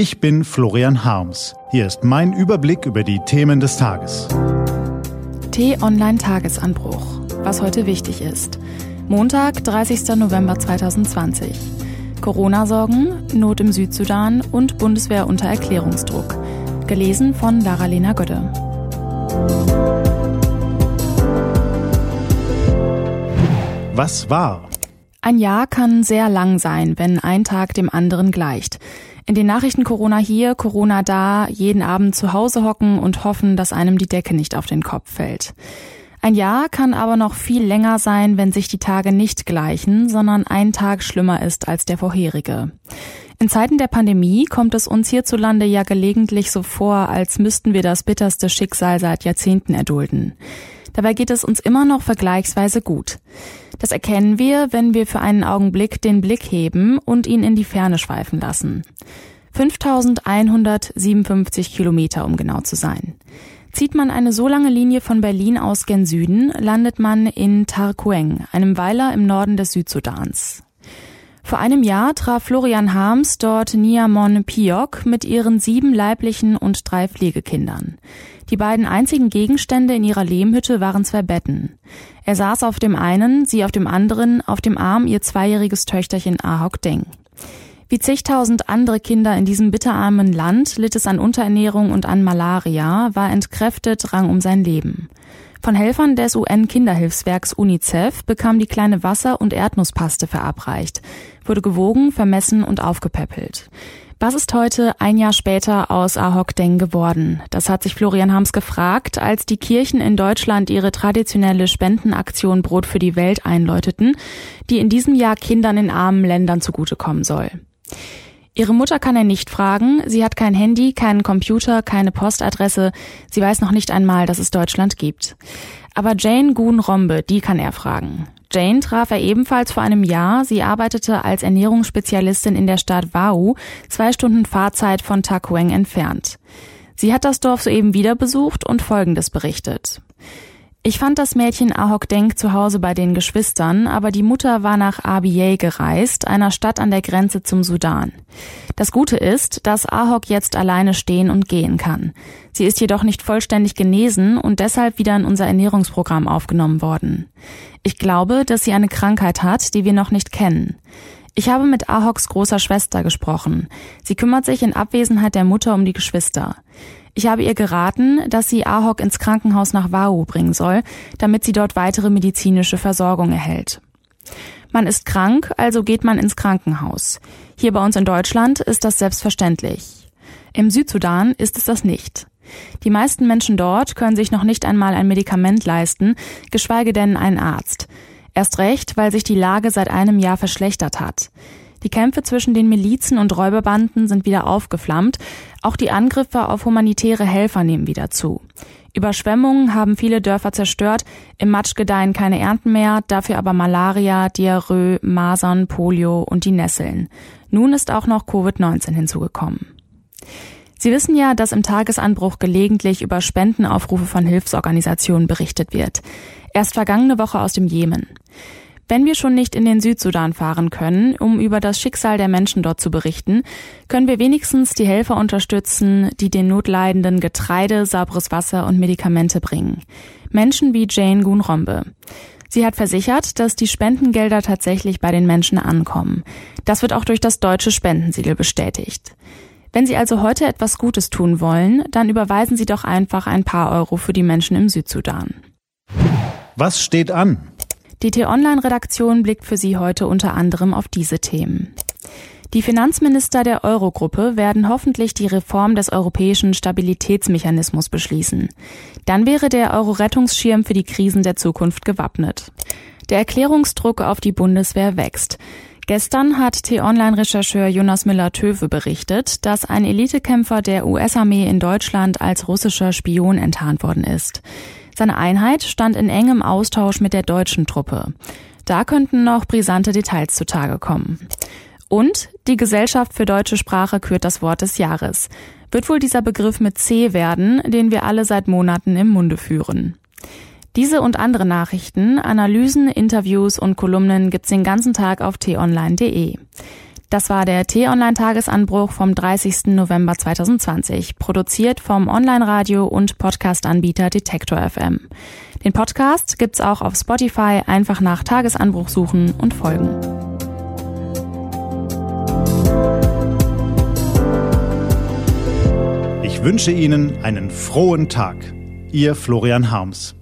Ich bin Florian Harms. Hier ist mein Überblick über die Themen des Tages. T-Online Tagesanbruch. Was heute wichtig ist. Montag, 30. November 2020. Corona-Sorgen, Not im Südsudan und Bundeswehr unter Erklärungsdruck. Gelesen von Lara-Lena Gödde. Was war? Ein Jahr kann sehr lang sein, wenn ein Tag dem anderen gleicht. In den Nachrichten Corona hier, Corona da, jeden Abend zu Hause hocken und hoffen, dass einem die Decke nicht auf den Kopf fällt. Ein Jahr kann aber noch viel länger sein, wenn sich die Tage nicht gleichen, sondern ein Tag schlimmer ist als der vorherige. In Zeiten der Pandemie kommt es uns hierzulande ja gelegentlich so vor, als müssten wir das bitterste Schicksal seit Jahrzehnten erdulden. Dabei geht es uns immer noch vergleichsweise gut. Das erkennen wir, wenn wir für einen Augenblick den Blick heben und ihn in die Ferne schweifen lassen. 5157 Kilometer, um genau zu sein. Zieht man eine so lange Linie von Berlin aus gen Süden, landet man in Tarkueng, einem Weiler im Norden des Südsudans. Vor einem Jahr traf Florian Harms dort Niamon Piok mit ihren sieben leiblichen und drei Pflegekindern. Die beiden einzigen Gegenstände in ihrer Lehmhütte waren zwei Betten. Er saß auf dem einen, sie auf dem anderen, auf dem Arm ihr zweijähriges Töchterchen Ahok Deng. Wie zigtausend andere Kinder in diesem bitterarmen Land litt es an Unterernährung und an Malaria, war entkräftet, rang um sein Leben. Von Helfern des UN-Kinderhilfswerks UNICEF bekam die kleine Wasser- und Erdnusspaste verabreicht, wurde gewogen, vermessen und aufgepäppelt. Was ist heute, ein Jahr später, aus Ahok Deng geworden? Das hat sich Florian Harms gefragt, als die Kirchen in Deutschland ihre traditionelle Spendenaktion Brot für die Welt einläuteten, die in diesem Jahr Kindern in armen Ländern zugutekommen soll. Ihre Mutter kann er nicht fragen, sie hat kein Handy, keinen Computer, keine Postadresse, sie weiß noch nicht einmal, dass es Deutschland gibt. Aber Jane Gun-Rombe, die kann er fragen. Jane traf er ebenfalls vor einem Jahr. Sie arbeitete als Ernährungsspezialistin in der Stadt Wau, zwei Stunden Fahrzeit von Takueng entfernt. Sie hat das Dorf soeben wieder besucht und Folgendes berichtet. Ich fand das Mädchen Ahok Denk zu Hause bei den Geschwistern, aber die Mutter war nach Abyei gereist, einer Stadt an der Grenze zum Sudan. Das Gute ist, dass Ahok jetzt alleine stehen und gehen kann. Sie ist jedoch nicht vollständig genesen und deshalb wieder in unser Ernährungsprogramm aufgenommen worden. Ich glaube, dass sie eine Krankheit hat, die wir noch nicht kennen. Ich habe mit Ahoks großer Schwester gesprochen. Sie kümmert sich in Abwesenheit der Mutter um die Geschwister. Ich habe ihr geraten, dass sie Ahok ins Krankenhaus nach Wau bringen soll, damit sie dort weitere medizinische Versorgung erhält. Man ist krank, also geht man ins Krankenhaus. Hier bei uns in Deutschland ist das selbstverständlich. Im Südsudan ist es das nicht. Die meisten Menschen dort können sich noch nicht einmal ein Medikament leisten, geschweige denn einen Arzt. Erst recht, weil sich die Lage seit einem Jahr verschlechtert hat. Die Kämpfe zwischen den Milizen und Räuberbanden sind wieder aufgeflammt. Auch die Angriffe auf humanitäre Helfer nehmen wieder zu. Überschwemmungen haben viele Dörfer zerstört. Im Matsch gedeihen keine Ernten mehr, dafür aber Malaria, Diarrhoe, Masern, Polio und die Nesseln. Nun ist auch noch Covid-19 hinzugekommen. Sie wissen ja, dass im Tagesanbruch gelegentlich über Spendenaufrufe von Hilfsorganisationen berichtet wird. Erst vergangene Woche aus dem Jemen. Wenn wir schon nicht in den Südsudan fahren können, um über das Schicksal der Menschen dort zu berichten, können wir wenigstens die Helfer unterstützen, die den Notleidenden Getreide, sauberes Wasser und Medikamente bringen. Menschen wie Jane Gunrombe. Sie hat versichert, dass die Spendengelder tatsächlich bei den Menschen ankommen. Das wird auch durch das deutsche Spendensiegel bestätigt. Wenn Sie also heute etwas Gutes tun wollen, dann überweisen Sie doch einfach ein paar Euro für die Menschen im Südsudan. Was steht an? Die T-Online-Redaktion blickt für Sie heute unter anderem auf diese Themen. Die Finanzminister der Eurogruppe werden hoffentlich die Reform des europäischen Stabilitätsmechanismus beschließen. Dann wäre der Euro-Rettungsschirm für die Krisen der Zukunft gewappnet. Der Erklärungsdruck auf die Bundeswehr wächst. Gestern hat T-Online-Rechercheur Jonas Müller-Töwe berichtet, dass ein Elitekämpfer der US-Armee in Deutschland als russischer Spion enttarnt worden ist. Seine Einheit stand in engem Austausch mit der deutschen Truppe. Da könnten noch brisante Details zutage kommen. Und die Gesellschaft für deutsche Sprache kürt das Wort des Jahres. Wird wohl dieser Begriff mit C werden, den wir alle seit Monaten im Munde führen. Diese und andere Nachrichten, Analysen, Interviews und Kolumnen gibt's den ganzen Tag auf t-online.de. Das war der T-Online-Tagesanbruch vom 30. November 2020, produziert vom Online-Radio- und Podcast-Anbieter Detektor FM. Den Podcast gibt's auch auf Spotify, einfach nach Tagesanbruch suchen und folgen. Ich wünsche Ihnen einen frohen Tag. Ihr Florian Harms.